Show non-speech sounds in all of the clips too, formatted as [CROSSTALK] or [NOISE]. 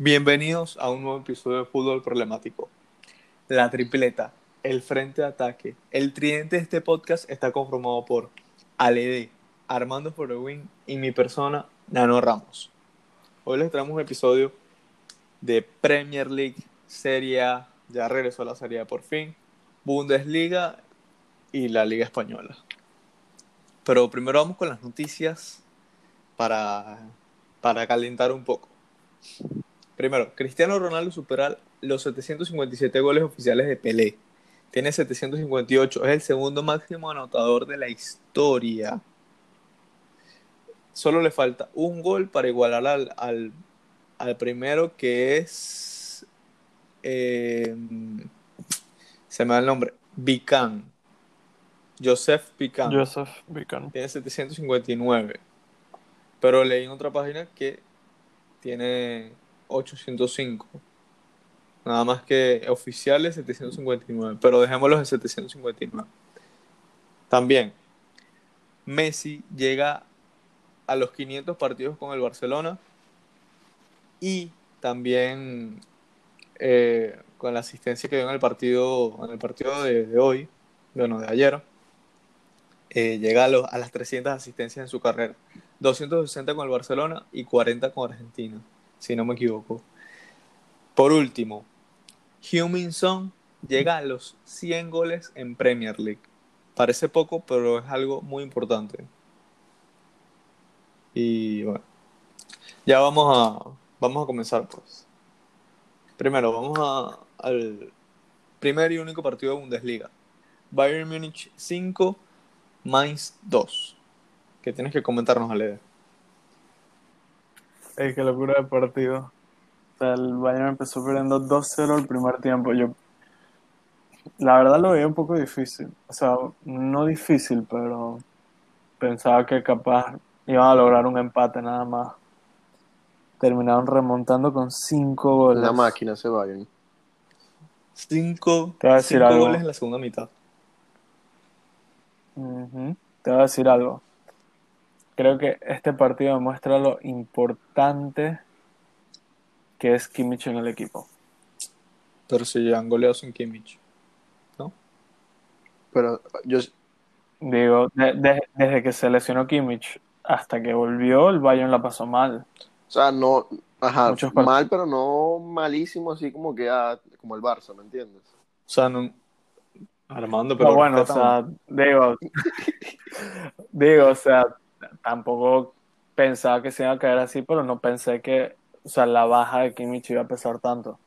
Bienvenidos a un nuevo episodio de Fútbol Problemático. La tripleta, el frente de ataque, el tridente de este podcast está conformado por Aled, Armando Forewin y mi persona, Nano Ramos. Hoy les traemos un episodio de Premier League, Serie A, ya regresó a la Serie A por fin, Bundesliga y la Liga Española. Pero primero vamos con las noticias para, para calentar un poco. Primero, Cristiano Ronaldo supera los 757 goles oficiales de Pelé. Tiene 758, es el segundo máximo anotador de la historia. Solo le falta un gol para igualar al, al, al primero que es... eh, se me da el nombre. Vican. Joseph Vican. Joseph Bican. Tiene 759. Pero leí en otra página que tiene 805. Nada más que oficiales 759. Pero dejémoslos en 759. También, Messi llega a los 500 partidos con el Barcelona. Y también eh, con la asistencia que dio en el partido, en el partido de, hoy, bueno, de ayer, eh, llega a, los- a las 300 asistencias en su carrera. 260 con el Barcelona y 40 con Argentina, si no me equivoco. Por último, Heung-Min llega a los 100 goles en Premier League. Parece poco, pero es algo muy importante. Y bueno, ya vamos a, vamos a comenzar pues. Primero, vamos a- al primer y único partido de Bundesliga. Bayern Múnich 5, Mainz 2. ¿Qué tienes que comentarnos, Ale? Ey, qué locura de partido. O sea, el Bayern empezó perdiendo 2-0 el primer tiempo. Yo, la verdad lo veía un poco difícil. O sea, no difícil, pero pensaba que capaz iban a lograr un empate nada más. Terminaron remontando con 5 goles. Una máquina se vayan. 5 Te voy a decir algo. goles en la segunda mitad. Te voy a decir algo. Creo que este partido demuestra lo importante que es Kimmich en el equipo. Pero se llevan goleados sin Kimmich. ¿No? Pero yo, Digo, de- de- desde que se lesionó Kimmich hasta que volvió, el Bayern la pasó mal. o sea, no, ajá, Muchos mal, pero no malísimo, así como que ah, como el Barça, ¿me entiendes? O sea, no. Armando, pero. Pero bueno, o sea, digo, digo, o sea, tampoco pensaba que se iba a caer así, pero no pensé que, o sea, la baja de Kimmich iba a pesar tanto.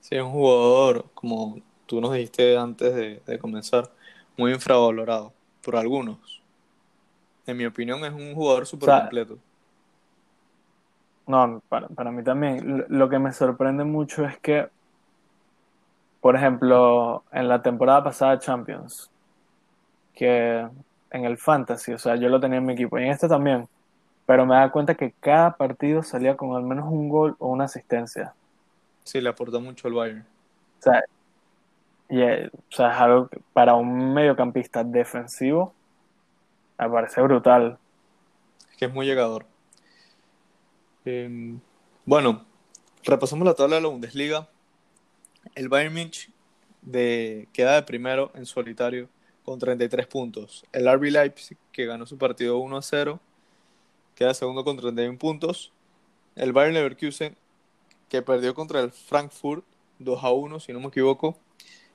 Sí, es un jugador, como tú nos dijiste antes de, de comenzar, muy infravalorado por algunos. En mi opinión, es un jugador súper sea, completo. No, para, para mí también. Lo- Lo que me sorprende mucho es que, por ejemplo, en la temporada pasada de Champions, que en el Fantasy, o sea, yo lo tenía en mi equipo, y en este también, pero me da cuenta que cada partido salía con al menos un gol o una asistencia. Sí, le aporta mucho al Bayern. O sea, y, eh, o sea, es algo que para un mediocampista defensivo me parece brutal. Es que es muy llegador. Eh, bueno, repasamos la tabla de la Bundesliga. El Bayern Munich de, queda de primero en solitario con 33 puntos. El RB Leipzig, que ganó su partido 1 a 0, queda segundo con 31 puntos. El Bayern Leverkusen, que perdió contra el Frankfurt 2 a 1, si no me equivoco,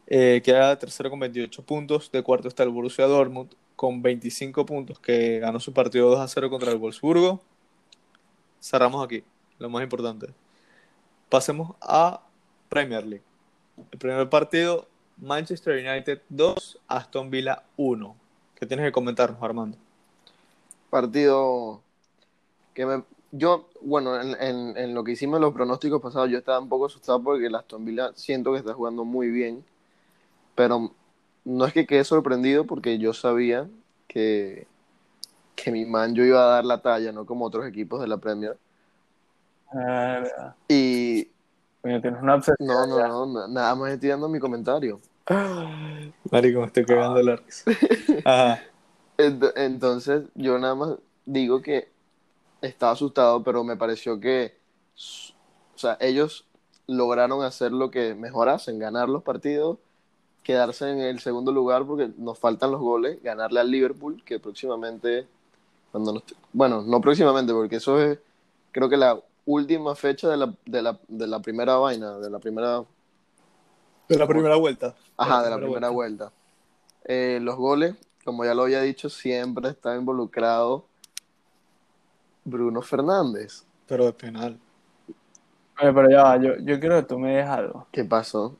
eh, queda tercero con 28 puntos. De cuarto está el Borussia Dortmund con 25 puntos, que ganó su partido 2 a 0 contra el Wolfsburgo. Cerramos aquí, lo más importante. Pasemos a Premier League. El primer partido, Manchester United 2, Aston Villa 1. ¿Qué tienes que comentarnos, Armando? Partido que me, yo, bueno, en, en- en lo que hicimos en los pronósticos pasados, yo estaba un poco asustado porque el Aston Villa siento que está jugando muy bien, pero no es que quede sorprendido porque yo sabía que, que mi man yo iba a dar la talla, no como otros equipos de la Premier. Eh, Y tienes una obsesión. no, no, no, na- nada más estoy dando mi comentario. [GASPS] Marico, me estoy cagando la risa. [LAUGHS] Ajá. Ent- Entonces, yo nada más digo que estaba asustado, pero me pareció que o sea, ellos lograron hacer lo que mejor hacen, ganar los partidos, quedarse en el segundo lugar porque nos faltan los goles, ganarle al Liverpool, que próximamente, cuando nos- bueno, no próximamente, porque eso es, creo que la última fecha de la, de la, de la primera vaina, de la primera De la primera vuelta. Ajá, de la primera vuelta. Eh, los goles, como ya lo había dicho, siempre está involucrado Bruno Fernández. Pero de penal. Oye, pero ya va, yo, yo quiero que tú me digas algo. ¿Qué pasó?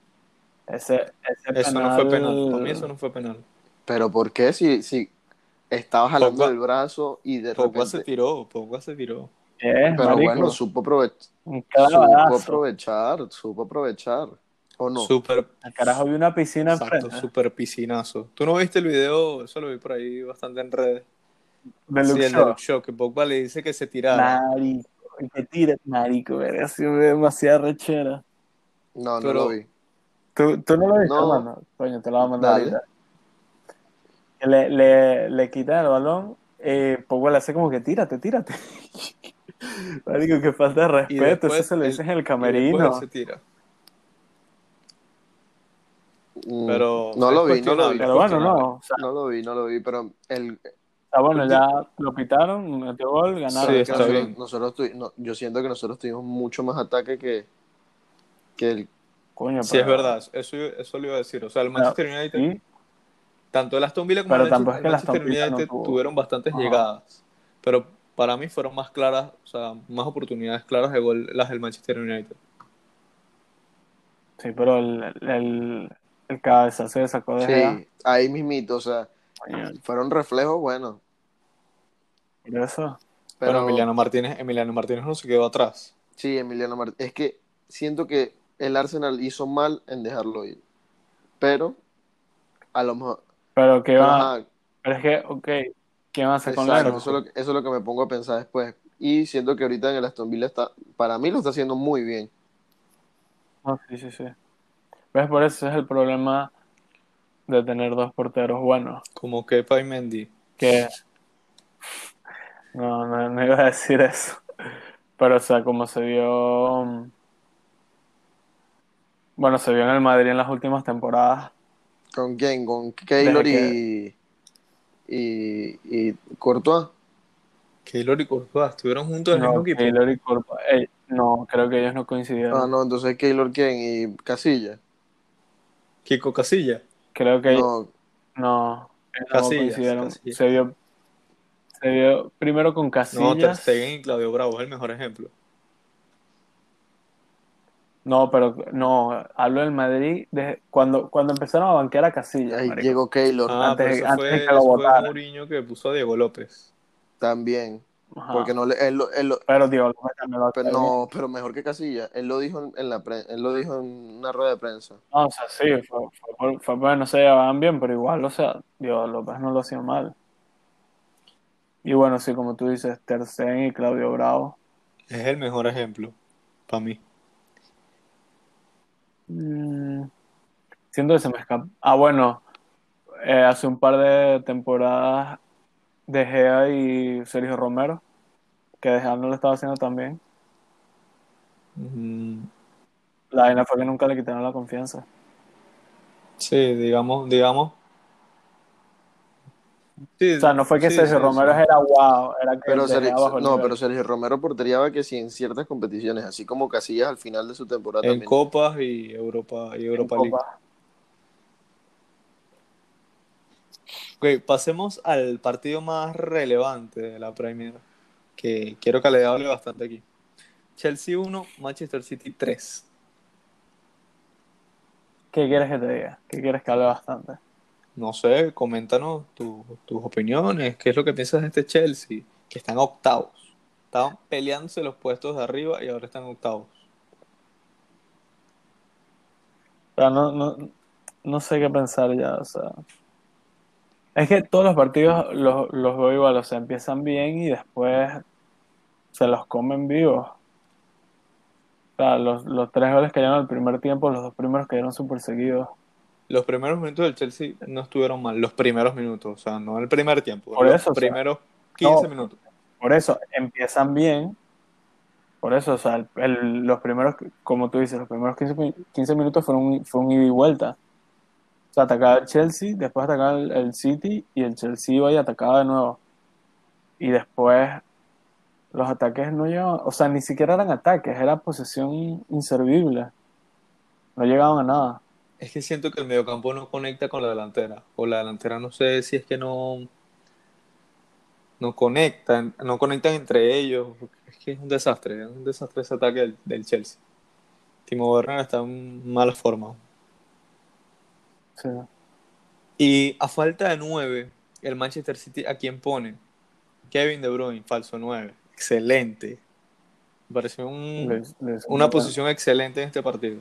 Ese, ese Eso no fue penal. Para mí eso no fue penal. ¿Pero por qué? Si, si estaba jalando Pogba- el brazo y de Pogba se repente... tiró, Pogba se tiró. ¿Qué es, Pero marico? bueno, supo, aprovech- Un supo aprovechar, supo aprovechar. ¿O no? Súper, Al carajo vi una piscina exacto, enfrente. súper piscinazo. ¿Tú no viste el video? Eso lo vi por ahí bastante en redes. De sí, Luke el Shaw, que Pogba le dice que se tirara. Marico. Que tira, marico, verga, así me demasiada rechera. No, no Pero- lo vi. ¿Tú, tú no lo viste, No. hermano? Coño, te lo voy a mandar Dale. ahorita. Que Le, le, le quitan el balón, eh, Pogba le hace como que tírate, tírate. [LAUGHS] Marico, que falta de respeto, después eso se lo él- dices en el camerino. él se tira. Mm, Pero no lo vi, no lo vi. Pero bueno, no. O sea, No lo vi, no lo vi, pero el, está bueno, ya lo pitaron, metió gol, ganaron. está nosotros, bien. nosotros tuvi- no, yo siento que nosotros tuvimos mucho más ataque que, que el Coño, Sí, es verdad. Eso, eso lo iba a decir. O sea, el Manchester United, Sí, tanto el Aston Villa como Pero el Manchester, es que el el Aston Manchester Villa no United tuvieron bastantes Ajá. llegadas. Pero para mí fueron más claras, o sea, más oportunidades claras de gol las del Manchester United. sí, pero el, el, el cabezazo se sacó de. Sí, ahí mismito, o sea, fueron reflejos buenos. eso. Pero, Pero, Emiliano Martínez, Emiliano Martínez no se quedó atrás. sí, Emiliano Martínez. Es que siento que el Arsenal hizo mal en dejarlo ir. Pero, a lo mejor. Pero que va, ajá, pero es que, ok, ¿qué van a hacer con Leno? eso, es lo que, eso es lo que me pongo a pensar después. Y siento que ahorita en el Aston Villa está, para mí lo está haciendo muy bien. No, sí, sí, sí. ¿Ves? Por eso es el problema de tener dos porteros buenos. Como Kepa y Mendy. Que. No, no, no iba a decir eso. Pero, o sea, como se vio. Bueno, se vio en el Madrid en las últimas temporadas. ¿Con quién? Con Keylor y, y, y Courtois. Keylor y Courtois estuvieron juntos en el No, mismo equipo. Keylor y Courtois- eh, no, creo que ellos no coincidieron. Ah, no, entonces Keylor quién y Casilla. Kiko Casilla. Creo que No, no, ellos no Casillas, coincidieron. Casillas. Se vio, se vio primero con No, Ter Casillas. Stegen y Claudio Bravo es el mejor ejemplo. No, pero no, hablo del Madrid de, cuando, cuando empezaron a banquear a Casillas. ahí marico. llegó Keylor Ah, Antes- eso antes fue, de que lo votaran. Mourinho que puso a Diego López. también. Ajá. Porque no le, él, lo- él lo- Pero Diego López también lo pero no, pero mejor que Casilla. Él lo dijo en, en la pre- él lo dijo en una rueda de prensa. No, o sea, sí, fue, fue, por- fue porque no se llevaban bien, pero igual, o sea, Diego López no lo hacía mal. Y bueno, sí, como tú dices, Ter Stegen y Claudio Bravo. Es el mejor ejemplo para mí. Mm, siento que se me escapa. Ah, bueno, eh, hace un par de temporadas De Gea y Sergio Romero, que De Gea no lo estaba haciendo tan bien. Mm, La vaina fue que nunca le quitaron la confianza. Sí, digamos, digamos. Sí, O sea, no fue que sí, Sergio sí, Romero sí. era wow, era que Pero Sergio, bajó el no, nivel. pero Sergio Romero porteriaba que sí en ciertas competiciones, así como Casillas al final de su temporada En también. Copas y Europa, y Europa En League. Copa. Ok, pasemos al partido más relevante de la Premier, que quiero que le hable bastante aquí. Chelsea 1, Manchester City 3. ¿Qué quieres que te diga? ¿Qué quieres que hable bastante? No sé, coméntanos tu- tus opiniones, qué es lo que piensas de este Chelsea, que están octavos. Estaban peleándose los puestos de arriba y ahora están octavos. No, no, no sé qué pensar ya, o sea. Es que todos los partidos los, los veo igual, o sea, empiezan bien y después se los comen vivos. O sea, los, los tres goles que dieron al primer tiempo, los dos primeros que dieron súper seguidos. Los primeros minutos del Chelsea no estuvieron mal, los primeros minutos, o sea, no el primer tiempo, Por los eso, o sea, primeros 15 no. minutos. Por eso, empiezan bien Por eso, o sea, el- el- los primeros, como tú dices, los primeros 15, mi- 15 minutos fueron un, fue un ida y vuelta. O sea, atacaba el Chelsea, después atacaba el, el City y el Chelsea iba y atacaba de nuevo. Y después los ataques no llegaban, o sea, ni siquiera eran ataques, era posesión inservible. No llegaban a nada. Es que siento que el mediocampo no conecta con la delantera. O la delantera no sé si es que no, no conectan, no conectan entre ellos. Es que es un desastre, es un desastre ese ataque del, del Chelsea. Timo Werner está en mala forma. Sí. Y a falta de 9, el Manchester City, ¿a quién pone? Kevin De Bruyne, falso 9. Excelente. Me pareció un- Les- les- una posición excelente en este partido.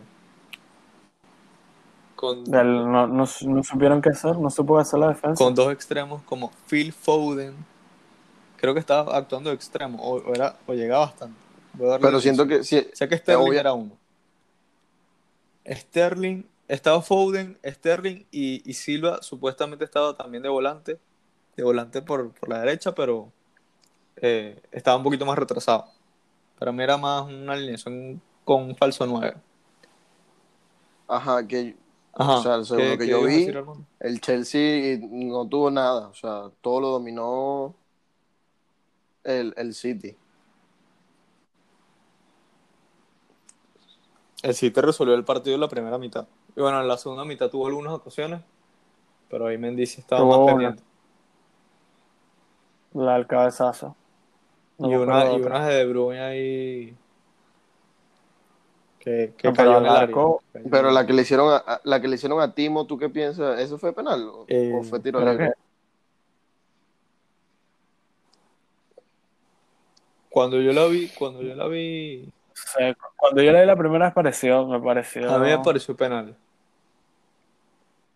Con, no, no, no supieron qué hacer, no supo hacer la defensa. con dos extremos como Phil Foden. Creo que estaba actuando de extremo, o, o era, o llegaba bastante. Voy a darle Pero siento que sí, Sé que Sterling obvia- era uno. Sterling, estaba Foden, Sterling y, y Silva supuestamente estaba también de volante, de volante por, por la derecha, pero eh, estaba un poquito más retrasado. Para mí era más una alineación con un falso 9. ajá, que Ajá. O sea, según ¿qué- lo que yo vi, el Chelsea no tuvo nada, o sea, todo lo dominó el, el City. El City resolvió el partido en la primera mitad. Y bueno, en la segunda mitad tuvo algunas ocasiones, pero ahí Mendy sí estaba más pendiente. La del cabezazo. No y una, y unas de De Bruyne ahí que, que No, pero cayó en el la área. Pero la que le hicieron a, a- la que le hicieron a Timo, ¿tú qué piensas? ¿Eso fue penal o, Eh, o fue tiro libre? que Cuando yo la vi, cuando yo la vi, o sea, cuando yo leí la primera vez pareció, me pareció. a mí me pareció penal.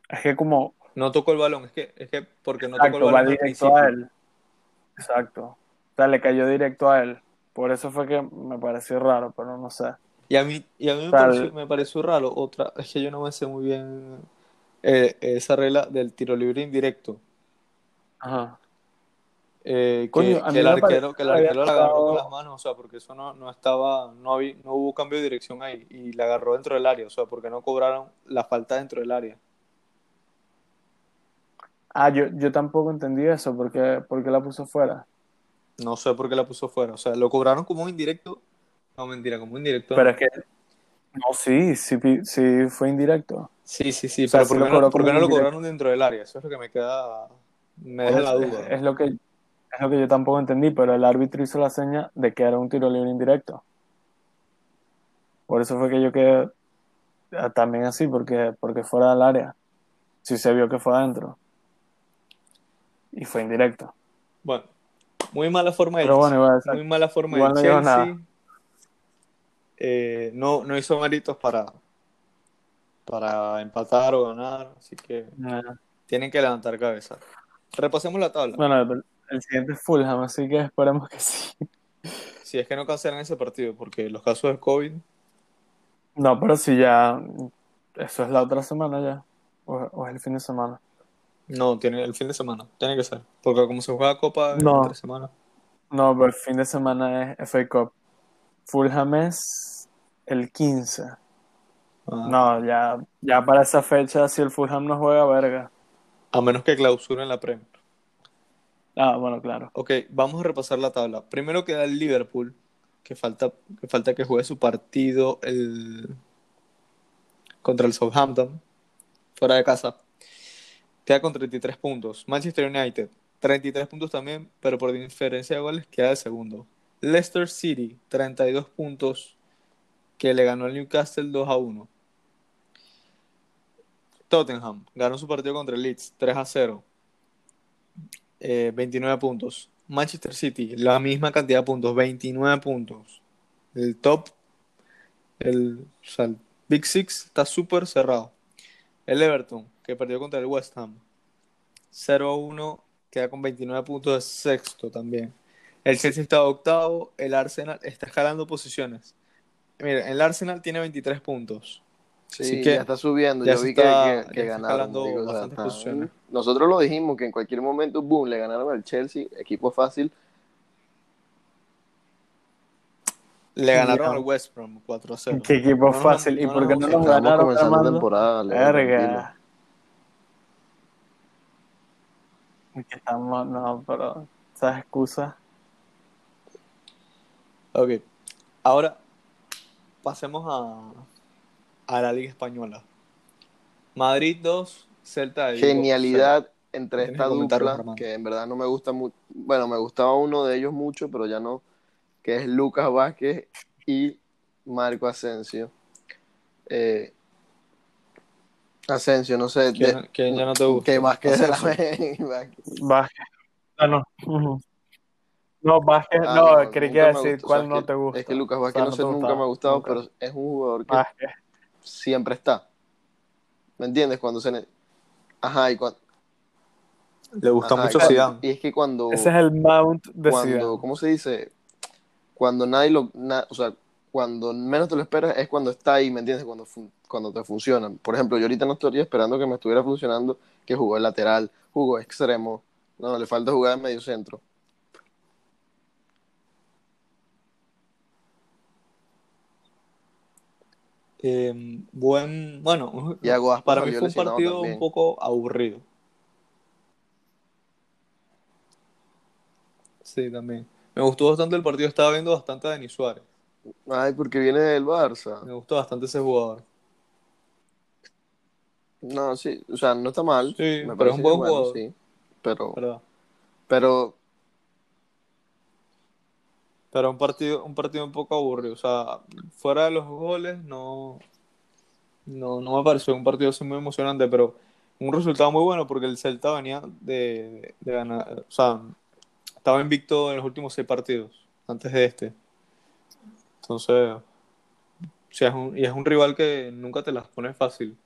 Es que como No tocó el balón, es que, es que porque no tocó el va balón al directo a él. Exacto. O sea, le cayó directo a él. Por eso fue que me pareció raro, pero no sé. Y a mí, y a mí me, pareció, me pareció raro otra, es que yo no me sé muy bien eh, esa regla del tiro libre indirecto. Ajá. Eh, que, Coño, que el arquero, que el que arquero la agarró con las manos, o sea, porque eso no, no estaba, no había, no hubo cambio de dirección ahí, y la agarró dentro del área, o sea, porque no cobraron la falta dentro del área. Ah, yo, yo tampoco entendí eso, porque, porque la puso fuera. No sé por qué la puso fuera, o sea, lo cobraron como un indirecto, no mentira, como indirecto. Pero es que. No, sí, sí, sí fue indirecto. Sí, sí, sí, O sea, pero ¿por no, por qué no lo cobraron dentro del área? Eso es lo que me queda, me deja Es, la duda. es lo que, es lo que yo tampoco entendí, pero el árbitro hizo la seña de que era un tiro libre indirecto. Por eso fue que yo quedé ah, también así, porque, porque fuera del área. Sí se vio que fue adentro. Y fue indirecto. Bueno, muy mala forma del Pero bueno, muy mala forma no lleva Chelsea. nada. Eh, no, no hizo méritos para, para empatar o ganar, así que tienen que levantar cabeza. Repasemos la tabla. Bueno, el, siguiente es Fulham, así que esperemos que sí. Si es que no cancelan ese partido, porque los casos de COVID, No, pero si ya. Eso es la otra semana ya. O, o es el fin de semana. no, tiene el fin de semana, tiene que ser. Porque como se juega Copa No. entre semana. No, pero el fin de semana es FA Cup. Fulham es el 15. Ah, No, ya, ya para esa fecha, si el Fulham no juega, verga. A menos que clausuren la Premier. Ah, bueno, claro. Ok, vamos a repasar la tabla. Primero queda el Liverpool, que falta que, falta que juegue su partido el... contra el Southampton, fuera de casa. Queda con 33 puntos. Manchester United, 33 puntos también, pero por diferencia de goles queda de segundo. Leicester City, 32 puntos, que le ganó al Newcastle 2 a 1. Tottenham ganó su partido contra el Leeds 3 a 0. Eh, 29 puntos. Manchester City, la misma cantidad de puntos, 29 puntos. El top, el, o sea, el Big Six está súper cerrado. El Everton, que perdió contra el West Ham, 0 a 1, queda con 29 puntos de sexto también. El Chelsea está octavo, el Arsenal está escalando posiciones. Mira, el Arsenal tiene 23 puntos. Sí, Así que ya está subiendo. ya Yo vi que, está- que- ya que está ganaron. escalando marico, o sea, bastantes posiciones. Nosotros lo dijimos que en cualquier momento, boom, le ganaron al Chelsea, equipo fácil. Le ganaron al West Brom 4-0. Qué equipo No fácil. ¿Y no por nos qué no hemos- nos Estamos ganaron, comenzando Armando? temporada. Verga. Que estamos, no, pero esas excusas. Ok. Ahora pasemos a, a la Liga Española. Madrid 2, Celta de Vigo Genialidad entre esta dupla, que en verdad no me gusta mucho. Bueno, me gustaba uno de ellos mucho, pero ya no. Que es Lucas Vázquez y Marco Asensio. Eh, Asensio, no sé. ¿Quién, de- quién ya no te gusta? que Vázquez de la Asensio. Vázquez. Ah, no. Ujú. No, Vázquez, Ah, no, no, creí que iba a decir o cuál sea, no te gusta. Es que Lucas O sea, Vázquez no, sé, nunca gustaba, me ha gustado, nunca. pero es un jugador que Vázquez. siempre está. ¿Me entiendes? Cuando se. ne- Ajá, y cuando. Le gusta ajá, mucho Zidane. Y es que cuando. Ese es el mount de cuando, Zidane. ¿cómo se dice? Cuando nadie lo, na- o sea, cuando menos te lo esperas es cuando está ahí, ¿me entiendes? Cuando, fun- cuando te funciona. Por ejemplo, yo ahorita no estaría esperando que me estuviera funcionando, que jugó el lateral, jugó extremo, no, le falta jugar en medio centro. Eh, buen, bueno, para mí fue un partido también. un poco aburrido. Sí, también. Me gustó bastante el partido, estaba viendo bastante a Denis Suárez. Ay, porque viene del Barça. Me gustó bastante ese jugador. No, sí, o sea, no está mal. Sí, me pero es un buen bueno, jugador. sí. Pero, ¿verdad? pero, Pero un partido, un partido un poco aburrido. O sea, fuera de los goles, no, no, no me pareció un partido así muy emocionante, pero un resultado muy bueno porque el Celta venía de, de ganar. O sea, estaba invicto en los últimos seis partidos, antes de este. Entonces, es un, y es un rival que nunca te las pone fácil.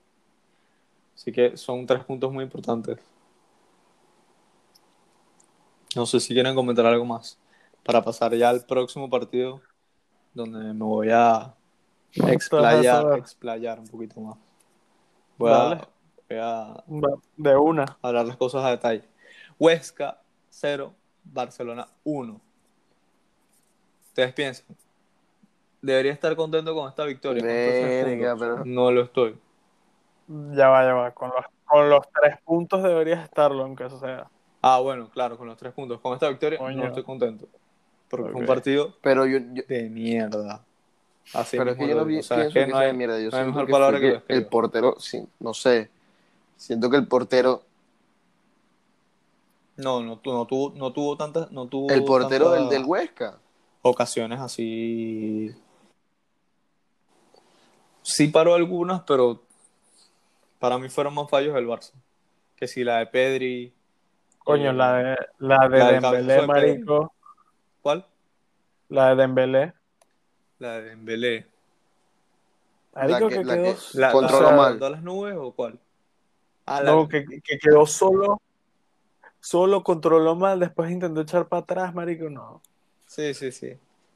Así que son tres puntos muy importantes. No sé si quieren comentar algo más para pasar ya al próximo partido donde me voy a explayar, explayar un poquito más. Voy a, voy a De una. hablar las cosas a detalle. Huesca 0, Barcelona 1. ¿Ustedes piensan? ¿Debería estar contento con esta victoria? Verga, pero- No lo estoy. Ya va, ya va. Con los, con los tres puntos deberías estarlo, aunque sea. Ah, bueno, claro, con los tres puntos. Con esta victoria no estoy contento. Porque fue un partido pero yo, yo- de mierda. Así pero es que yo lo no pi- O sea, pienso es que que no sea hay- de mierda. Yo no hay siento mejor que palabra fue que que describa. el portero, sí, no sé. Siento que el portero, No, no, tu- no tuvo, no tuvo tantas, no tuvo el portero del, del Huesca. ocasiones así. Sí paró algunas, pero para mí fueron más fallos del Barça. Que si la de Pedri. Coño, eh, la de, la de la Dembélé, marico. ¿Cuál? La de Dembélé. La de Dembélé. Marico, que- que, la quedó... que La, controló la- mal. ¿mandó a las nubes o cuál? Ah, la- No, que, que quedó solo. Solo controló mal, después intentó echar para atrás, marico, no. Sí, sí, sí.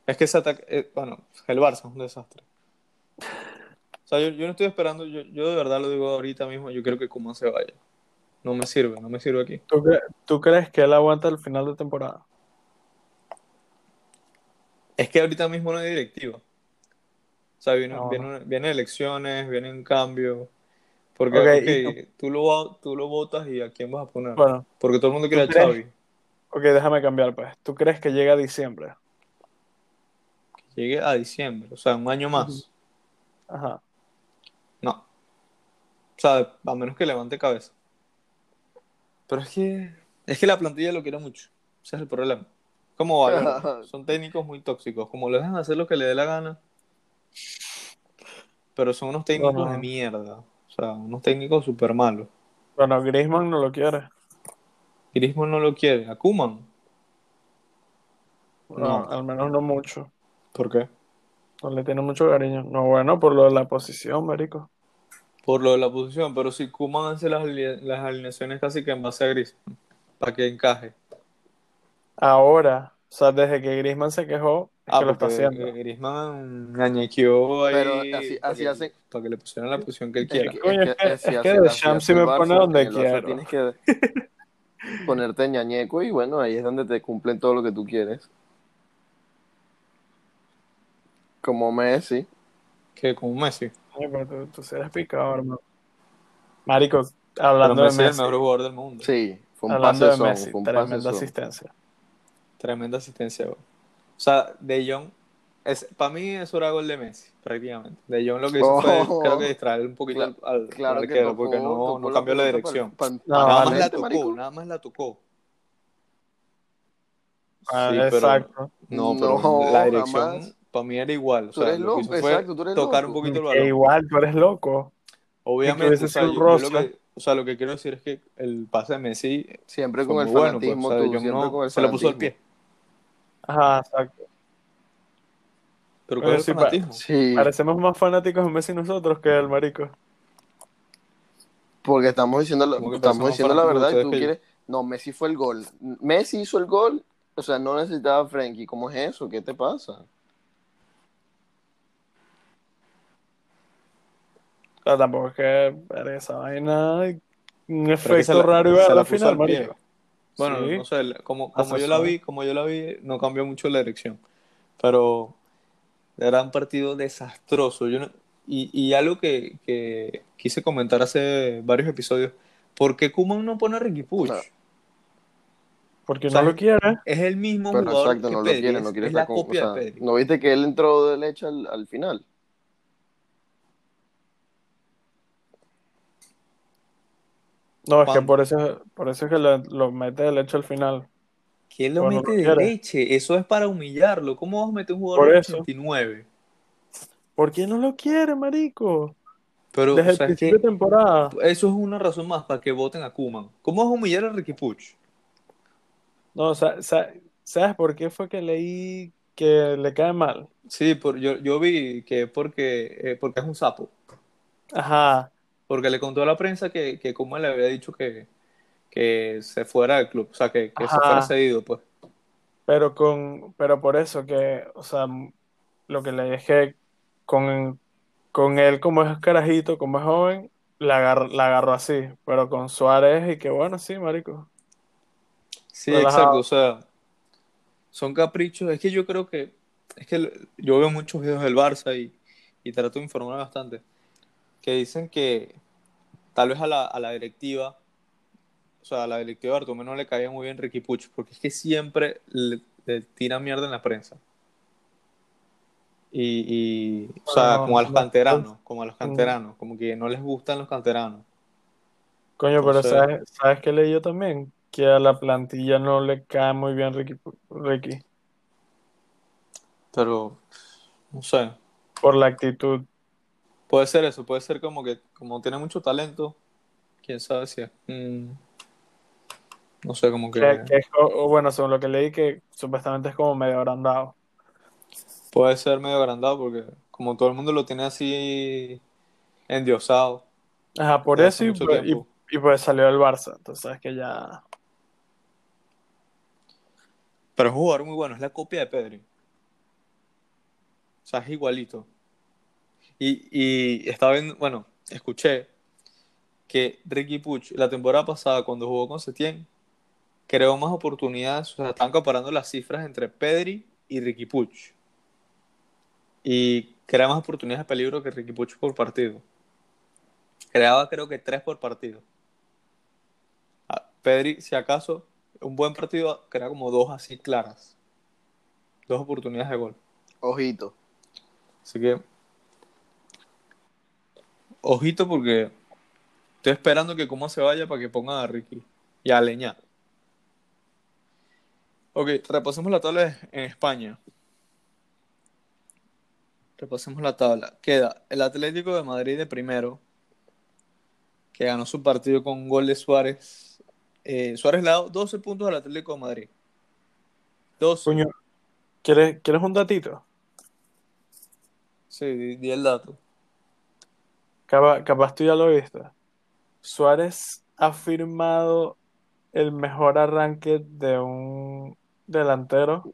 Es que ese ataque, eh, bueno, el Barça es un desastre. O sea, yo, yo no estoy esperando, yo, yo de verdad lo digo ahorita mismo, yo quiero que Koeman se vaya. No me sirve, no me sirve aquí. ¿Tú, cre- tú crees que él aguanta el final de temporada? Es que ahorita mismo no hay directiva. O sea, vienen No. vienen- vienen elecciones, vienen cambios. Porque Ok, ok, y tú, lo, tú lo votas y a quién vas a poner. Bueno, Porque todo el mundo quiere a ¿tú crees? Xavi. ok, déjame cambiar, pues. ¿Tú crees que llega a diciembre? Llegue a diciembre, o sea, un año más. Ajá. No. O sea, a menos que levante cabeza. Pero es que. Es que la plantilla lo quiere mucho. Ese es el problema. Como. [LAUGHS] Son técnicos muy tóxicos. Como le dejan hacer lo que le dé la gana. Pero son unos técnicos de mierda. O sea, unos técnicos súper malos. Bueno, Griezmann no lo quiere. Griezmann no lo quiere. A Koeman. No, No. al menos no mucho. ¿Por qué? No le tiene mucho cariño. No, bueno, por lo de la posición, marico. Por lo de la posición. Pero si Koeman hace las, las alineaciones casi que en base a Griezmann. Para que encaje. Ahora, o sea, desde que Griezmann se quejó, es Ah, que lo está haciendo. Griezmann ñañequeó ahí Pero así- así que, hacen- para que le pusieran la posición que él Es quiera. que- es que- si es que así Deschamps sí hace me pone donde quiero. Tienes que ponerte ñañeco y bueno, ahí es donde te cumplen todo lo que tú quieres. Como Messi. que con Messi. Pero tú, tú sí eres picado, hermano. Marico, Pero hablando Messi de es Messi, el mejor jugador del mundo. Sí, fue un hablando de Messi, fue un tremenda asistencia. Tremenda asistencia, güey. O sea, De Jong, es, para mí eso era gol de Messi, prácticamente. De Jong lo que hizo fue, Oh. creo que distraer un poquito Claro, al, Claro que arquero, tocó- porque no, tocó no cambió la dirección. No, nada más la tocó, marico. nada más la tocó. Ah, Sí, pero- exacto. No, pero No, la dirección jamás. para mí era igual. O Tú sea, eres lo loco, que hizo fue exacto, tú eres tocar loco. un poquito el Que balón. igual, tú eres loco. Obviamente, o sea, yo- lo que, o sea, lo que quiero decir es que el pase de Messi Siempre fue con el bueno, pues, o sea, De tú, Jong siempre no- con el se lo puso al pie. Ajá, exacto. Pero ¿cuál es el sí, fanatismo? Sí, Parecemos más fanáticos de Messi nosotros que el marico. porque estamos diciendo, la- ¿Cómo que estamos diciendo la verdad y tú quieres... No, Messi fue el gol. Messi hizo el gol, o sea, no necesitaba a Frenkie. ¿Cómo es eso? ¿Qué te pasa? O sea, tampoco es que esa vaina, un efecto raro y a la final, marico. Bueno, Sí. no sé, como, como Hace yo la vi, como yo la vi, no cambió mucho la dirección. Pero era un partido desastroso. Yo no- y, y algo que, que quise comentar hace varios episodios, ¿por qué Kuman no pone a Ricky Puch? Claro. Porque O sea, no lo quiere. Es el mismo Pero jugador exacto, que no lo quiere, no quiere es la o copia sea, de Pedri. ¿No viste que él entró de leche al, al final? No, es que por eso, por eso es que lo, lo mete el hecho al final. ¿Quién lo mete de leche? Eso es para humillarlo. ¿Cómo vas a meter un jugador Por de eso. 89? ¿Por qué no lo quiere, marico? Pero, Desde o sea, el principio de temporada. eso es una razón más para que voten a Kuman. ¿Cómo vas a humillar a Ricky Puch? No, o sea, sa- ¿sabes por qué fue que leí que le cae mal? Sí, por, yo, yo vi que porque, eh, porque es un sapo. Ajá. Porque le contó a la prensa que, que Koeman le había dicho que, que se fuera del club. O sea, que, que se fuera cedido, pues. Pero con, pero por eso que, o sea, lo que es que con, con él como es carajito, como es joven, la agarró, la agarró así. Pero con Suárez y que bueno, sí, marico. Sí, Relajado. exacto. O sea, son caprichos. Es que yo creo que. Es que yo veo muchos videos del Barça y, y trato de informar bastante. Que dicen que tal vez a la, a la directiva. O sea, a la directiva de Bartomeu no le caía muy bien Ricky Puch. Porque es que siempre le, le tira mierda en la prensa. Y, y, o sea, No, como a los no, canteranos, como a los canteranos, como que no les gustan los canteranos. Coño, pero ¿sabes, ¿sabes qué leí yo también? Que a la plantilla no le cae muy bien Ricky, Ricky Pero, no sé, por la actitud. Puede ser eso, puede ser como que, como tiene mucho talento, quién sabe si es, mm, no sé, como que Que, que es co- o bueno, según lo que leí, que supuestamente es como medio agrandado. puede ser medio agrandado porque como todo el mundo lo tiene así endiosado. Ajá, por eso y, mucho pues- y, tiempo. y pues salió del Barça. Entonces sabes que ya. Pero es un jugador muy bueno, es la copia de Pedri. O sea, es igualito. Y, y estaba viendo, bueno, escuché que Ricky Puch la temporada pasada cuando jugó con Setién creó más oportunidades, o sea, están comparando las cifras entre Pedri y Ricky Puch. Y crea más oportunidades de peligro que Ricky Puch por partido. Creaba creo que tres por partido. Ah, Pedri, si acaso, un buen partido crea como dos así claras. Dos oportunidades de gol. Ojito. Así que. Ojito porque estoy esperando que como se vaya para que pongan a Ricky y a Leña. Ok, repasemos la tabla en España. Repasemos la tabla. Queda el Atlético de Madrid de primero, que ganó su partido con un gol de Suárez. Eh, Suárez le ha dado 12 puntos al Atlético de Madrid. 12. Coño, ¿quieres, ¿quieres un datito? Sí, di, di el dato. Capaz, capaz tú ya lo viste. Suárez ha firmado el mejor arranque de un delantero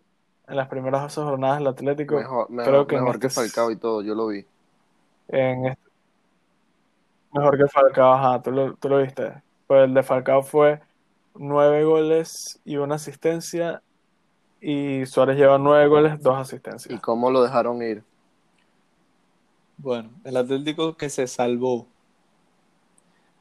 en las primeras dos jornadas del Atlético. Mejor, mejor, creo que Falcao y todo, yo lo vi. En este- Mejor que Falcao, ajá, tú lo, tú lo viste. Pues el de Falcao fue nueve goles y una asistencia. Y Suárez lleva nueve goles, dos ¿Y asistencias. cómo lo dejaron ir? Bueno, el Atlético que se salvó.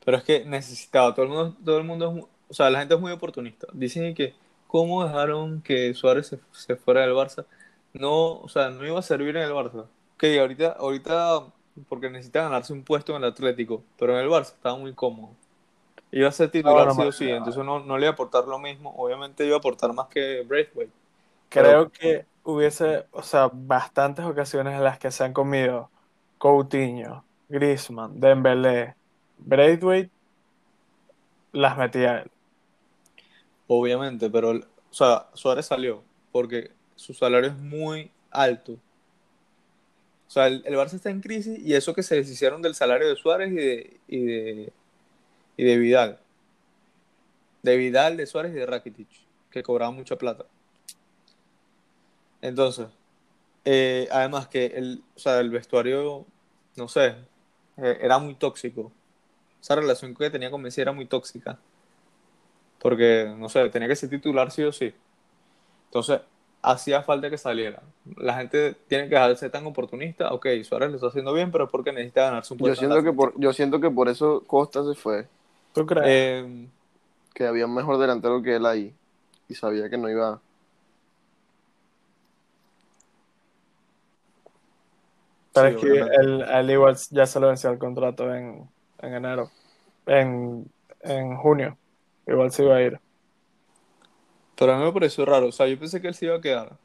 Pero es que necesitaba, todo el mundo, todo el mundo es, o sea, la gente es muy oportunista. Dicen que cómo dejaron que Suárez se, se fuera del Barça. No, o sea, no iba a servir en el Barça. Que ahorita, ahorita, porque necesita ganarse un puesto en el Atlético, pero en el Barça estaba muy cómodo. Iba a ser titular Ahora, sí o sí, entonces no, no le iba a aportar lo mismo. Obviamente iba a aportar más que Braithwaite. Creo que hubiese, o sea, bastantes ocasiones en las que se han comido Coutinho, Griezmann, Dembélé, Braithwaite, las metía él. Obviamente, pero, o sea, Suárez salió porque su salario es muy alto. O sea, el, el Barça está en crisis y eso que se deshicieron del salario de Suárez y de, y de, y de Vidal. De Vidal, de Suárez y de Rakitic, que cobraban mucha plata. Entonces, eh, además que el, o sea, el vestuario, no sé, eh, era muy tóxico. Esa relación que tenía con Messi era muy tóxica. Porque, no sé, tenía que ser titular sí o sí. Entonces, hacía falta que saliera. La gente tiene que dejar de ser tan oportunista. Ok, Suárez lo está haciendo bien, pero es porque necesita ganarse un Yo puesto. en siento, que por, yo siento que por eso Costa se fue, ¿Tú crees? Eh, que había un mejor delantero que él ahí y sabía que no iba. Pero sí, es que él, igual ya se le venció el contrato en, en enero, en, en junio. Igual se iba a ir. Pero a mí me pareció raro. O sea, yo pensé que él se iba a quedar.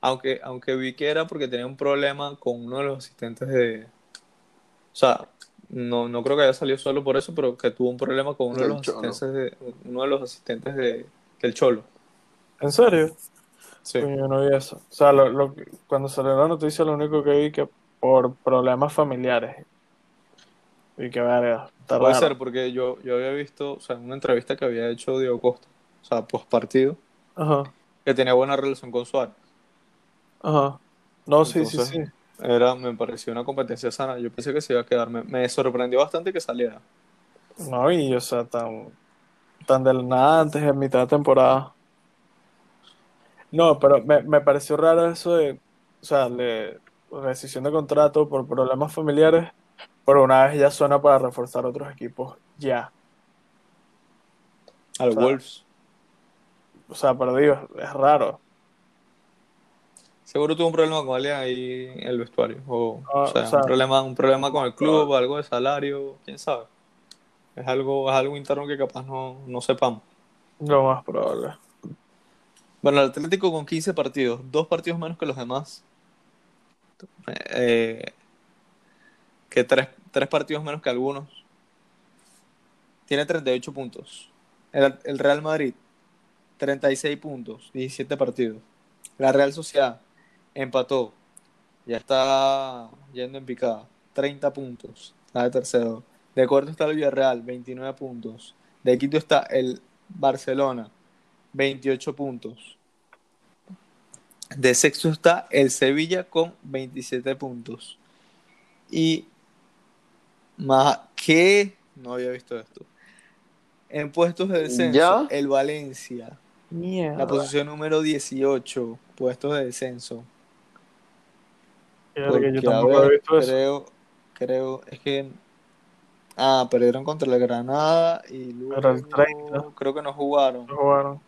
Aunque, aunque vi que era porque tenía un problema con uno de los asistentes de. O sea, no, no creo que haya salido solo por eso, pero que tuvo un problema con uno de los Cholo. asistentes de, uno de los asistentes de, del Cholo. ¿En serio? Sí. Yo no vi eso. O sea, lo, lo cuando salió la noticia, lo único que vi que por problemas familiares. Y que verga, Puede raro. ser, porque yo, yo había visto, o sea, en una entrevista que había hecho Diego Costa, o sea, post partido, Ajá, que tenía buena relación con Suárez. ajá. No, sí, sí, sí. Era, me pareció una competencia sana. Yo pensé que se iba a quedar. Me, me sorprendió bastante que saliera. No, y o sea, tan, tan del nada antes de mitad de temporada. No, pero me, me pareció raro eso de, o sea, de rescisión de contrato por problemas familiares, pero una vez ya suena para reforzar otros equipos, ya. O sea, Wolves. O sea, pero digo, es raro. Seguro tuvo un problema con alguien ahí en el vestuario. O, Ah, o sea, o sea, un, problema, un problema con el club, algo de salario, quién sabe. Es algo, es algo interno que capaz no, no sepamos. Lo más probable. Bueno, el Atlético con 15 partidos, dos partidos menos que los demás. Eh, que tres, tres partidos menos que algunos. Tiene 38 puntos. El, el Real Madrid, 36 puntos, 17 partidos. La Real Sociedad empató. Ya está yendo en picada. 30 puntos. Está de tercero. De cuarto está el Villarreal, 29 puntos. De quinto está el Barcelona, 28 puntos. De sexto está el Sevilla con 27 puntos. Y más que no había visto esto. En puestos de descenso, ¿Ya? el Valencia, la Mierda. posición número 18, puestos de descenso. Yo tampoco he ver, visto eso. creo, creo, es que ah, perdieron contra el Granada y Pero el luego 30. creo que no jugaron. No jugaron.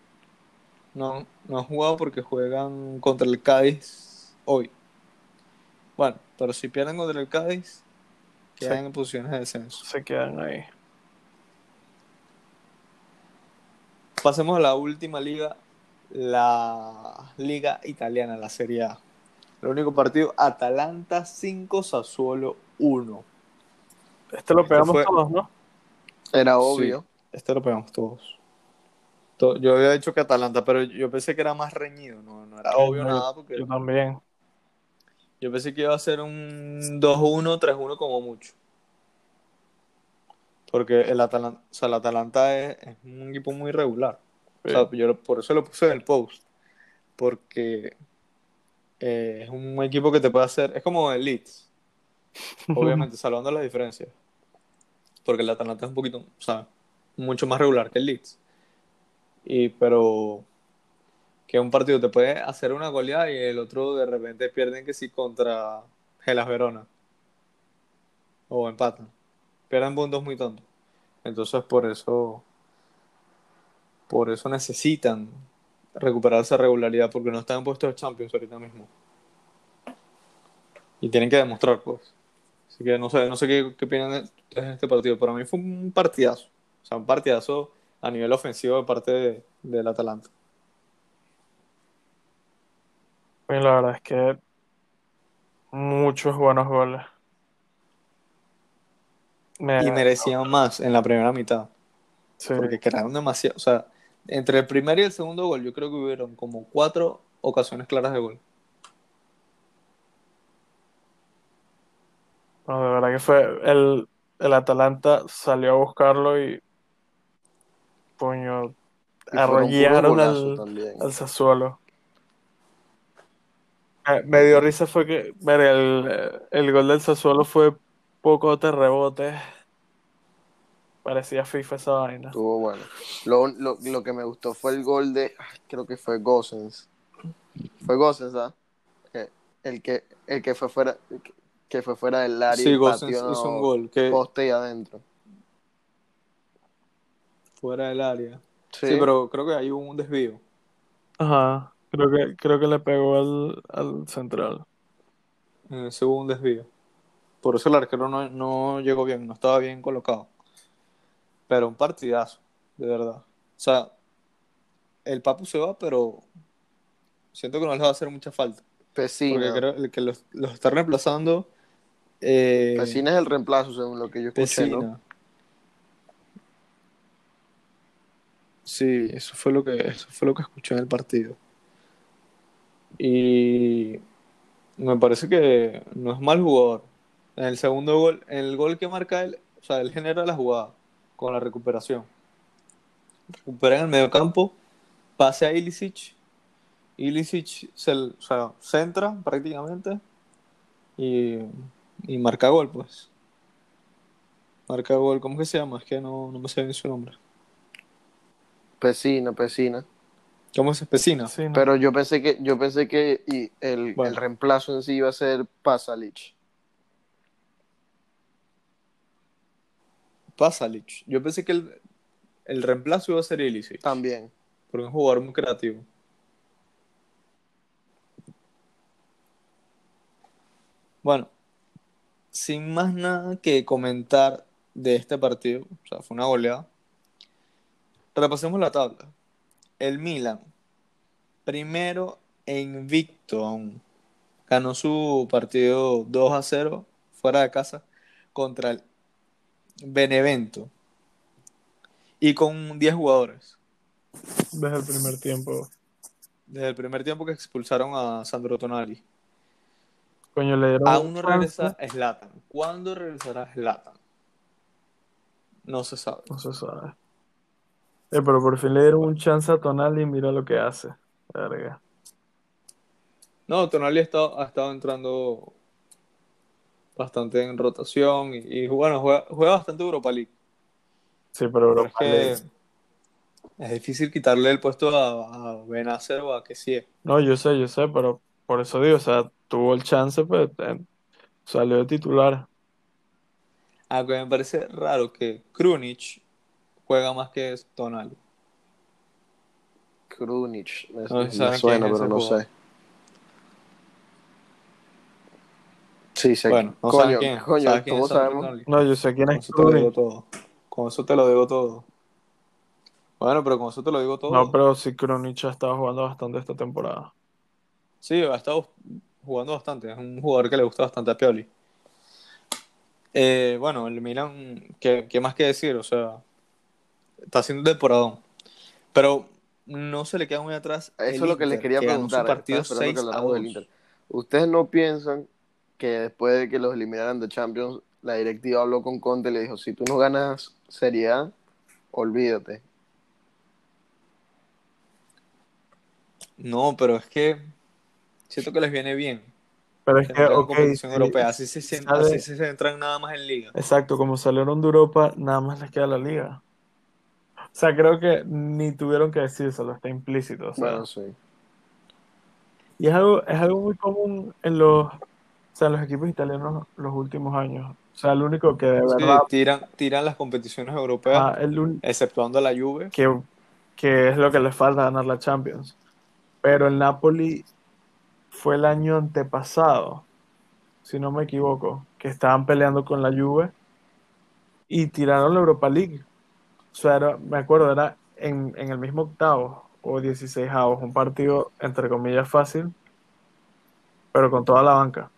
No, no han jugado porque juegan contra el Cádiz hoy. Bueno, pero si pierden contra el Cádiz, quedan Sí. en posiciones de descenso. Se quedan ahí. Pasemos a la última liga, la liga italiana, la Serie A. El único partido, Atalanta 5, Sassuolo 1. Este lo Este pegamos fue- todos, ¿no? Era obvio. Este lo pegamos todos. Yo había dicho que Atalanta, pero yo pensé que era más reñido, no, no era obvio nada, porque Yo también. yo pensé que iba a ser un 2-1, 3-1 como mucho. Porque el Atalanta, o sea, el Atalanta es, es un equipo muy regular. O sea, yo por eso lo puse en el post. Porque eh, es un equipo que te puede hacer. Es como el Leeds. [LAUGHS] Obviamente, salvando las diferencias. Porque el Atalanta es un poquito, o sea, mucho más regular que el Leeds. Y, pero que un partido te puede hacer una goleada y el otro de repente pierden que sí contra Gelas Verona. o empatan. Pierden puntos muy tontos. Entonces por eso por eso necesitan recuperar esa regularidad porque no están en puestos de Champions ahorita mismo. Y tienen que demostrar, pues. Así que no sé, no sé qué, qué opinan de este partido. Para mí fue un partidazo. O sea, un partidazo a nivel ofensivo de parte de, del Atalanta. Y la verdad es que muchos buenos goles. Me- Y merecían más en la primera mitad. sí. Porque crearon demasiado. O sea, entre el primer y el segundo gol, yo creo que hubieron como cuatro ocasiones claras de gol. No, de verdad que fue el, el Atalanta salió a buscarlo y puño arrollaron al, al Sassuolo. Eh, Me dio risa fue que ver, el, el gol del Sassuolo fue poco de rebotes. Parecía FIFA esa vaina. Estuvo bueno. Lo, lo, lo que me gustó fue el gol de, creo que fue Gosens. Fue Gosens, ¿ah? El que, el que fue fuera, que fue fuera del área Sí, y Gosens hizo un gol que poste y adentro. Fuera del área. Sí, Sí, pero creo que ahí hubo un desvío. Ajá. Creo que, creo que le pegó al, al central. En ese hubo un desvío. Por eso el arquero no, no llegó bien, no estaba bien colocado. Pero un partidazo, de verdad. O sea, el Papu se va, pero siento que no les va a hacer mucha falta. Pesina. Porque creo que los, los está reemplazando. Eh, Pesina es el reemplazo, según lo que yo escuché, ¿no? Sí, eso fue lo que eso fue lo que escuché en el partido. Y me parece que no es mal jugador. En el segundo gol, en el gol que marca él, o sea, él genera la jugada con la recuperación. Recupera en el medio campo, pase a Ilicic. Ilicic se, o sea, centra prácticamente y, y marca gol, pues. Marca gol, ¿cómo que se llama? Es que no, no me sé bien su nombre. Pesina, Pesina. ¿Cómo? Sí, ¿no? Pero yo pensé que, yo pensé que y el, Bueno. el reemplazo en sí iba a ser Pasalic. Pasalic. Yo pensé que el, el reemplazo iba a ser Ilicic. También. Porque es un jugador muy creativo. Bueno, sin más nada que comentar de este partido, o sea, fue una goleada. Repasemos la tabla. El Milan, primero e invicto aún, ganó su partido 2 a 0 fuera de casa contra el Benevento y con 10 jugadores. Desde el primer tiempo. Desde el primer tiempo que expulsaron a Sandro Tonali. Coño, le dieron Aún no regresa Zlatan. ¿Cuándo regresará Zlatan? No se sabe. No se sabe. Eh, pero por fin le dieron un chance a Tonali y mira lo que hace. Verga. No, Tonali ha estado, ha estado entrando bastante en rotación y, y, bueno, juega, juega bastante Europa League. Sí, pero Europa es League. que es difícil quitarle el puesto a, a Benacer o a Kessie. No, yo sé, yo sé, pero por eso digo, o sea, tuvo el chance, pues eh, salió de titular. Aunque me parece raro que Krunic juega más que Tonali. Krunic. Me, No, me ¿saben suena, quién es pero no jugador? sé. Sí, sé. Bueno, no coño, quién es. coño, ¿Sabes quién ¿cómo es Sandro sabemos? Tonali? No, yo sé quién Con es eso te lo digo todo. Con eso te lo digo todo. Bueno, pero con eso te lo digo todo. No, pero sí, Krunic ha estado jugando bastante esta temporada. Sí, ha estado jugando bastante. Es un jugador que le gusta bastante a Pioli. Eh, bueno, el Milan, ¿qué, qué más que decir? O sea, está haciendo un temporadón. Pero no se le queda muy atrás. Eso es lo que les quería que preguntar. partido estaba esperando 6 que a habláramos del 2. Inter. ¿Ustedes no piensan que después de que los eliminaran de Champions, la directiva habló con Conte y le dijo, si tú no ganas Serie A, olvídate? No, pero es que siento que les viene bien. Pero es Que que, no tengan ok, competición sí, europea. Así se, así se centran nada más en liga. Exacto, como salieron de Europa, nada más les queda la liga. O sea, creo que ni tuvieron que decírselo, está implícito. O sea, Bueno, sí. y es algo, es algo muy común en los, o sea, en los equipos italianos los últimos años. O sea, el único que de Sí, verdad, tiran, tiran las competiciones europeas, ah, el exceptuando la Juve. que, que es lo que les falta ganar la Champions. Pero el Napoli fue el año antepasado, si no me equivoco, que estaban peleando con la Juve y tiraron la Europa League. O sea, era- me acuerdo, era en, en el mismo octavo o 16 avos, un partido entre comillas fácil, pero con toda la banca.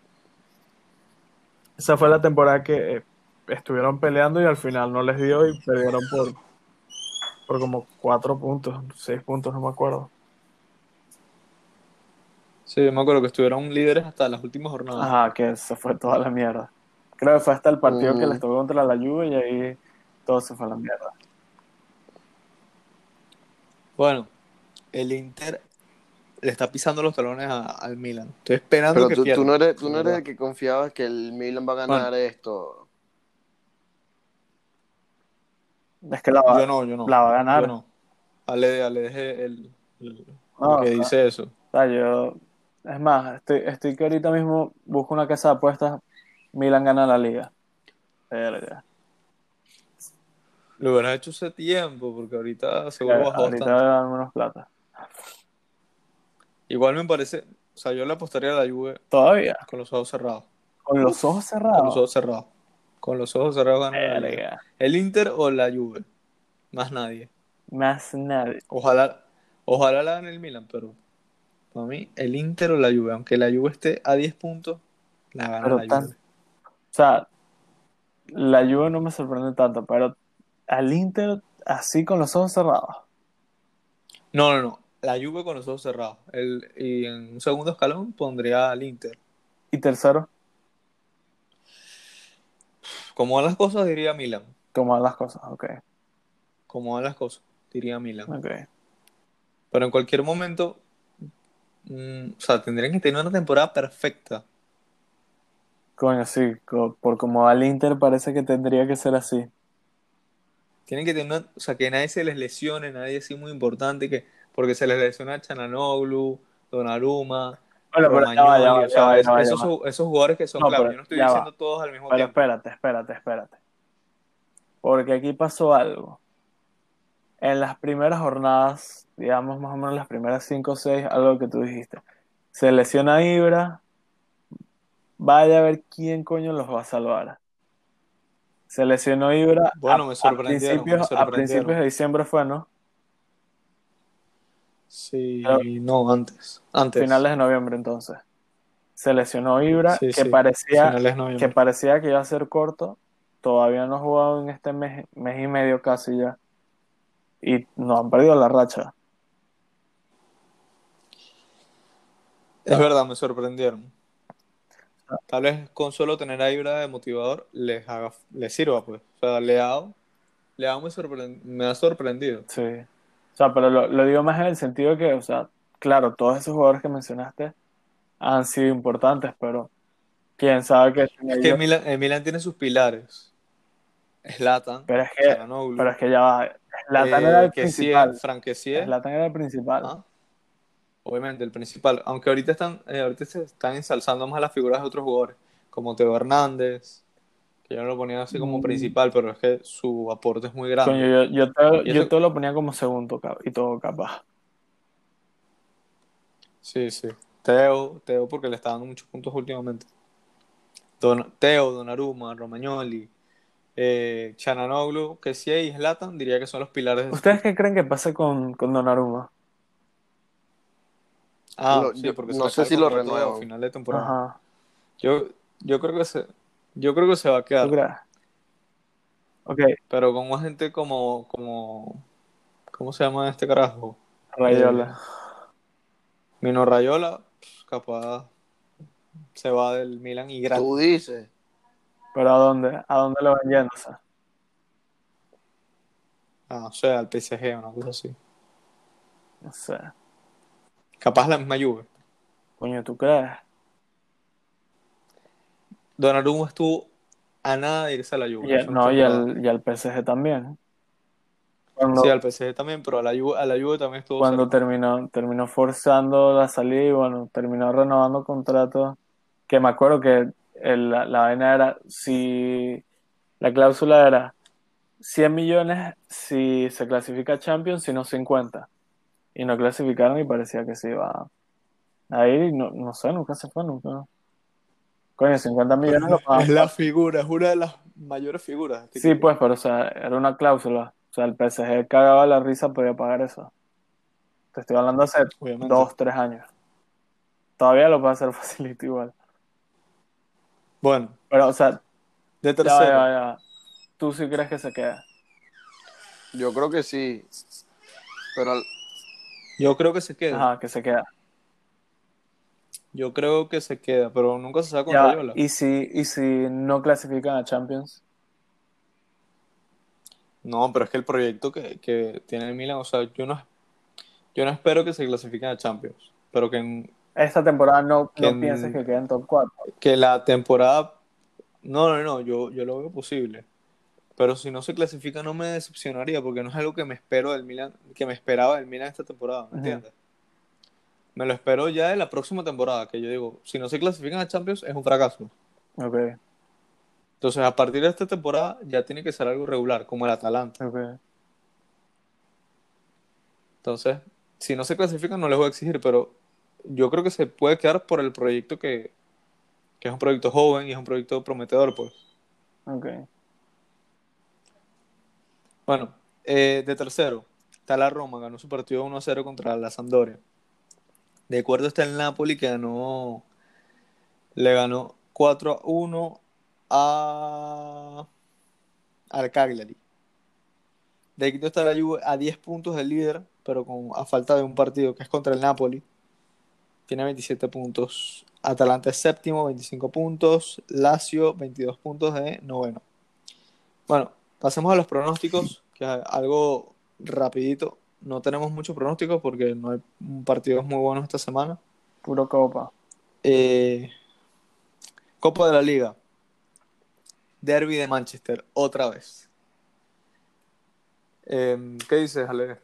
Esa fue la temporada que eh, estuvieron peleando y al final no les dio y perdieron por, por como 4 puntos, 6 puntos, no me acuerdo. Sí, yo me acuerdo que estuvieron líderes hasta las últimas jornadas. Ajá, que se fue toda la mierda. Creo que fue hasta el partido que Ujú. les tocó contra la Juve y ahí todo se fue a la mierda. Bueno, el Inter le está pisando los talones a- al Milan. Estoy esperando Pero que tú, pierda. tú no eres, tú no eres el que confiabas que el Milan va a ganar esto. Es que la va, Yo no, yo no. la va a ganar. Yo no. Ale, Ale, deje el, el- No, que no. dice eso. O sea, yo, es más, estoy, estoy que ahorita mismo busco una casa de apuestas, Milan gana la liga. Verga. Lo hubieras hecho hace tiempo, porque ahorita seguro bajó Ahorita bastante. dan menos plata. Igual me parece, o sea, yo le apostaría a la Juve Todavía, con los ojos cerrados. con los ojos Con los cerrados. ojos cerrados. Con los ojos cerrados gana. El Inter o la Juve. Más nadie. Más nadie. Ojalá, ojalá la gane el Milan, pero para mí el Inter o la Juve, aunque la Juve esté a 10 puntos, la gana Pero la tan- Juve. O sea, la Juve no me sorprende tanto, pero al Inter así con los ojos cerrados. No, no, no. La Juve con los ojos cerrados. El, y en un segundo escalón pondría al Inter. Y tercero, Como van las cosas, diría Milan. como van las cosas. Ok, Como van las cosas, diría Milan. ok. Pero en cualquier momento, mm, o sea, tendrían que tener una temporada perfecta. Coño, sí, por como va el Inter parece que tendría que ser así. Tienen que tener, o sea, que nadie se les lesione, nadie así muy importante, que porque se les lesiona Chananoglu, Donnarumma, Bueno, pero ya va, ya va, Romagnoli, o ya sea, va, es- ya va, ya esos, jugadores que son No, clave. pero Yo no estoy diciendo todos al mismo Pero tiempo. espérate, espérate, espérate. Porque aquí pasó algo. En las primeras jornadas, digamos más o menos las primeras 5 o 6, algo que tú dijiste. Se lesiona Ibra. Vaya a ver quién coño los va a salvar. Se lesionó Ibra. Bueno, a- me a principios, a principios de diciembre fue, ¿no? Sí, Pero- no, antes. Antes. Finales de noviembre entonces. Se lesionó Ibra, Sí, que sí, parecía que parecía que iba a ser corto, todavía no ha jugado en este mes, mes y medio casi ya. Y no han perdido la racha. Es verdad, me sorprendieron. Tal vez con solo tener a Ibra de motivador les haga, les sirva, pues. O sea, Leao, Leao me, sorprend- me ha sorprendido. Sí. O sea, pero lo, lo digo más en el sentido que, o sea, claro, todos esos jugadores que mencionaste han sido importantes, pero quién sabe que Es que Milan, el Milan tiene sus pilares. Zlatan, pero es que, pero es que ya va. Zlatan eh, era el principal. Kessie, Zlatan era el principal. ah, obviamente el principal. Aunque ahorita están, eh, ahorita se están ensalzando más las figuras de otros jugadores, como Teo Hernández, que ya no lo ponían así como Mm. principal, pero es que su aporte es muy grande. Coño, yo, yo, yo eso- te lo ponía como segundo y todo capaz. Sí, sí. Teo, Teo porque le está dando muchos puntos últimamente. Don, Teo, Donnarumma, Romagnoli, eh, Çalhanoğlu, Kessie y Zlatan diría que son los pilares de ¿Ustedes qué creen que pase con, con Donnarumma? Ah, Lo- sí, yo porque se no sé si lo renuevan. a final de temporada. Ajá. Yo, yo creo que se, yo creo que se va a ¿Tú quedar, crees? Ok, pero con más gente como, como, ¿cómo se llama este carajo? Rayola. Mino Rayola, pues, capaz se va del Milan y gratis. Tú dices. ¿Pero a dónde? ¿A dónde lo van yéndose? Ah, o sea, al PSG o una cosa así. No sé. Capaz la misma Juve. Coño, ¿tú crees? Donnarumma estuvo a nada de irse a la Juve. Y el- no, y al, y al PSG también. Cuando, Sí, al PSG también, pero a la Juve, a la Juve también estuvo cuando terminó, terminó forzando la salida y bueno, terminó renovando contrato. Que me acuerdo que el- la, la vaina era si la cláusula era 100 millones si se clasifica a Champions, si no 50. Y no clasificaron y parecía que se iba a ir. y No, no sé, nunca se fue, nunca. Coño, 50 millones lo pagan. Es la figura, es una de las mayores figuras. Sí, pues, pero o sea, era una cláusula. O sea, el PSG cagaba la risa, podía pagar eso. Te estoy hablando hace Obviamente. dos, tres años. Todavía lo puede hacer [LAUGHS] facilito igual. Bueno, Pero, o sea, de ya, tercero. ya, ya. ¿Tú sí crees que se queda? Yo creo que sí. Pero al- Yo creo que se queda. Ajá, que se queda. Yo creo que se queda, pero nunca se sabe con Rayola. ¿y si, y si no clasifican a Champions? No, pero es que el proyecto que, que tiene el Milan, o sea, yo no, yo no espero que se clasifiquen a Champions, pero que, en- Esta temporada no, Que no en- pienses que queden top 4. que la temporada... No, no, no, yo, yo lo veo posible. Pero si no se clasifica no me decepcionaría, porque no es algo que me espero del Milan, que me esperaba del Milan esta temporada, ¿me entiendes? Me lo espero ya de la próxima temporada, que yo digo, si no se clasifican a Champions es un fracaso. Ok, Entonces, a partir de esta temporada ya tiene que ser algo regular, como el Atalanta. ok. Entonces, si no se clasifican, no les voy a exigir, pero yo creo que se puede quedar por el proyecto que, que es un proyecto joven y es un proyecto prometedor, pues. ok. Bueno, eh, de tercero, está la Roma, ganó su partido 1-0 contra la Sampdoria. De acuerdo está el Napoli que ganó, le ganó 4-1 a al Cagliari. De quinto está la Juve a 10 puntos del líder, pero con, a falta de un partido que es contra el Napoli. Tiene 27 puntos. Atalanta es séptimo, 25 puntos. Lazio, 22 puntos de noveno. Bueno, pasemos a los pronósticos, que es algo rapidito. No tenemos muchos pronósticos porque no hay partidos muy buenos esta semana. Puro copa. Eh, Copa de la Liga. Derby de Manchester, otra vez. Eh, ¿Qué dices, Ale?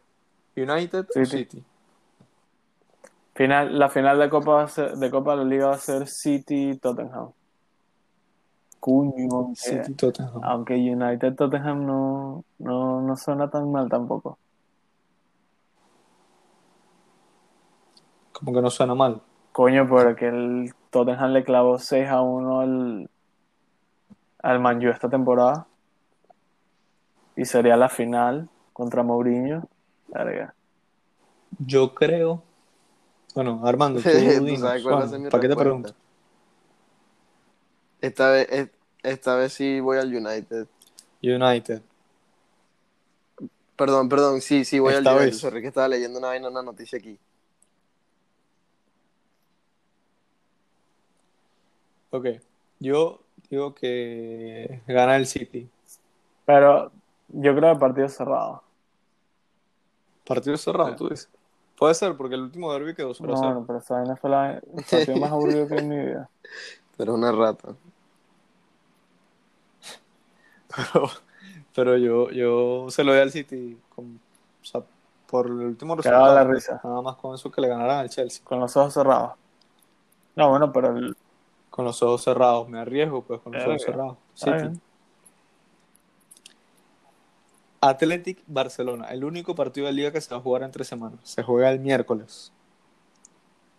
¿United o City. City? Final, la final de Copa, de Copa de la Liga va a ser City-Tottenham. Cuño, aunque, City Tottenham. aunque no, no, no suena tan mal tampoco. Como que no suena mal. Coño, porque el Tottenham le clavó 6 a 1 al, al Man U esta temporada. Y sería la final contra Mourinho. Verga. Yo creo. Bueno, Armando, tú, [LAUGHS] ¿Tú dinos. sabes cuál va a Bueno, ser mi ¿Para qué te pregunto? Esta vez, es- esta vez sí voy al United. United. Perdón, perdón, sí, sí voy Esta al United. vez. Sorry, que estaba leyendo una vaina, una noticia aquí. Ok. Yo digo que gana el City. Pero yo creo que partido cerrado. Partido cerrado, Sí. tú dices. Puede ser, porque el último derby quedó 0 No, 0. no, pero esa vaina fue la- el partido más aburrido que en mi vida. [LAUGHS] Pero una rata. Pero, pero yo, yo se lo doy al City. con- o sea, por el último resultado. la risa. Nada más con eso que le ganaran al Chelsea. Con los ojos cerrados. No, bueno, pero el, Con los ojos cerrados. Me arriesgo, pues, con los ojos cerrados. City. Athletic Barcelona. El único partido de liga que se va a jugar en tres semanas. Se juega el miércoles.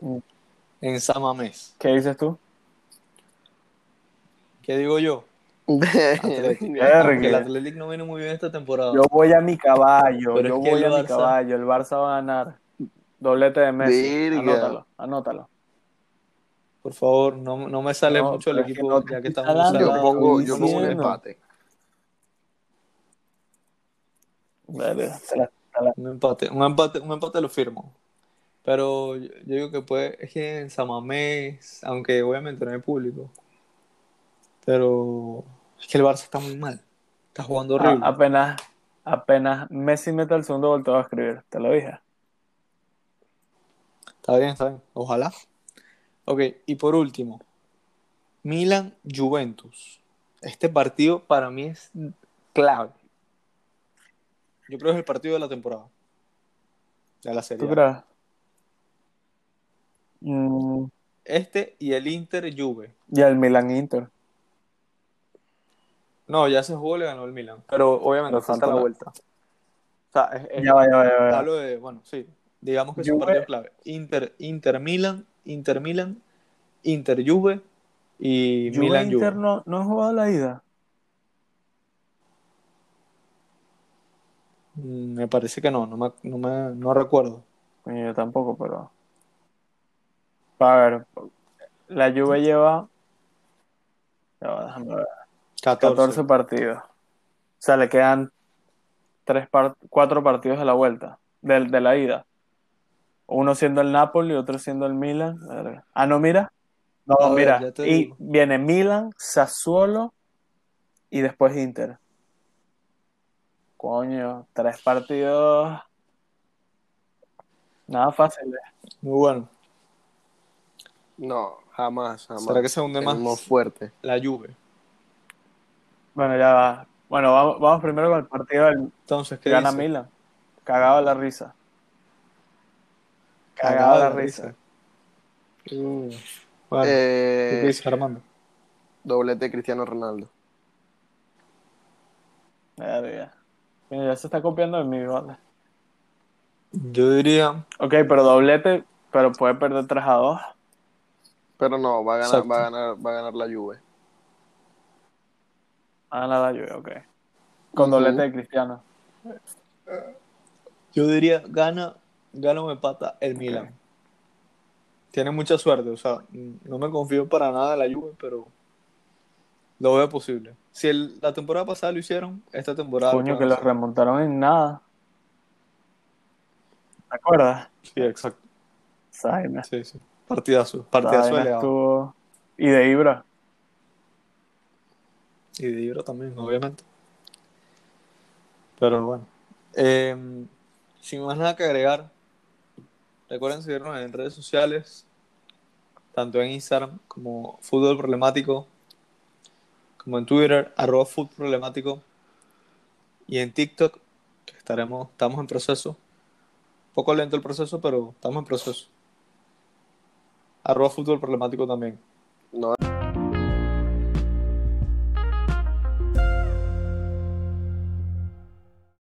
Mm. En San Mamés. ¿qué dices tú? ¿Qué digo yo? Athletic. [LAUGHS] Verga. Aunque el Athletic no viene muy bien esta temporada. Yo voy a mi caballo, Pero yo es que voy el a mi Barça- caballo. El Barça va a ganar. Doblete de Messi. Anótalo, anótalo. Por favor, no, no me sale No, mucho el es que equipo no ya que estamos hablando, Yo pongo, yo pongo un empate. La- Un empate, un empate, un empate lo firmo. Pero yo, yo digo que puede, es que en Samamés, aunque obviamente no hay público, pero es que el Barça está muy mal. Está jugando horrible. A- apenas, apenas Messi mete el segundo gol, te voy a escribir. Te lo dije. Está bien, está bien. Ojalá. Ok, y por último, Milan Juventus. Este partido para mí es clave. Yo creo que es el partido de la temporada. De la serie. ¿Tú crees? Mm, este y el Inter Juve. Y el Milan Inter. No, ya se jugó, le ganó el Milan. Pero obviamente Pero falta la vuelta. O sea, es, es- Ya va, ya va, ya va. hablo de, bueno, sí. Digamos que son Juve- partidos clave. Inter, Inter Milan, Inter Milan, Inter Juve y Juve Milan Juve. Inter no, no han jugado la ida. Mm, Me parece que no, no me, no me- no recuerdo. Yo tampoco, pero. A ver, la Juve lleva. ya va, déjame ver, 14. 14 partidos. O sea, le quedan tres par- cuatro partidos de la vuelta, del de la ida. Uno siendo el Napoli, otro siendo el Milan. Ah, no, mira. No, mira. y digo. viene Milan, Sassuolo y después Inter. Coño, tres partidos. Nada fácil. eh. Muy bueno. No, jamás, jamás. ¿Será que se hunde más fuerte. la Juve? Bueno, ya va. Bueno, vamos, vamos primero con el partido del Entonces, ¿qué gana dice? Milan. Cagado la risa. Cagado la risa. Uh, bueno, Eh, ¿qué dice Armando? doblete Cristiano Ronaldo. Verga. Mira, ya se está copiando de mí, ¿vale? Yo diría, Ok, pero doblete, pero puede perder 3 a 2. Pero no, va a ganar, Exacto. va a ganar, va a ganar la Juve. Ah, la Juve, ok. Con doblete de Cristiano. yo diría, gana, gana o empata el Milan. Tiene mucha suerte, o sea, no me confío para nada en la Juve, pero lo veo posible. Si el- la temporada pasada lo hicieron, esta temporada lo Coño, que los hacer. remontaron en nada. ¿Te acuerdas? Sí, exacto. Saina. Sí, sí. Partidazo, partidazo Saina estuvo... Y de Ibra. Y de Ibra también, obviamente. Pero bueno. Eh, sin más nada que agregar, recuerden seguirnos en redes sociales, tanto en Instagram como Fútbol Problemático, como en Twitter, arroba Fútbol Problemático, y en TikTok, que estaremos, estamos en proceso. Poco lento el proceso, pero estamos en proceso. Arroba Fútbol Problemático también. No,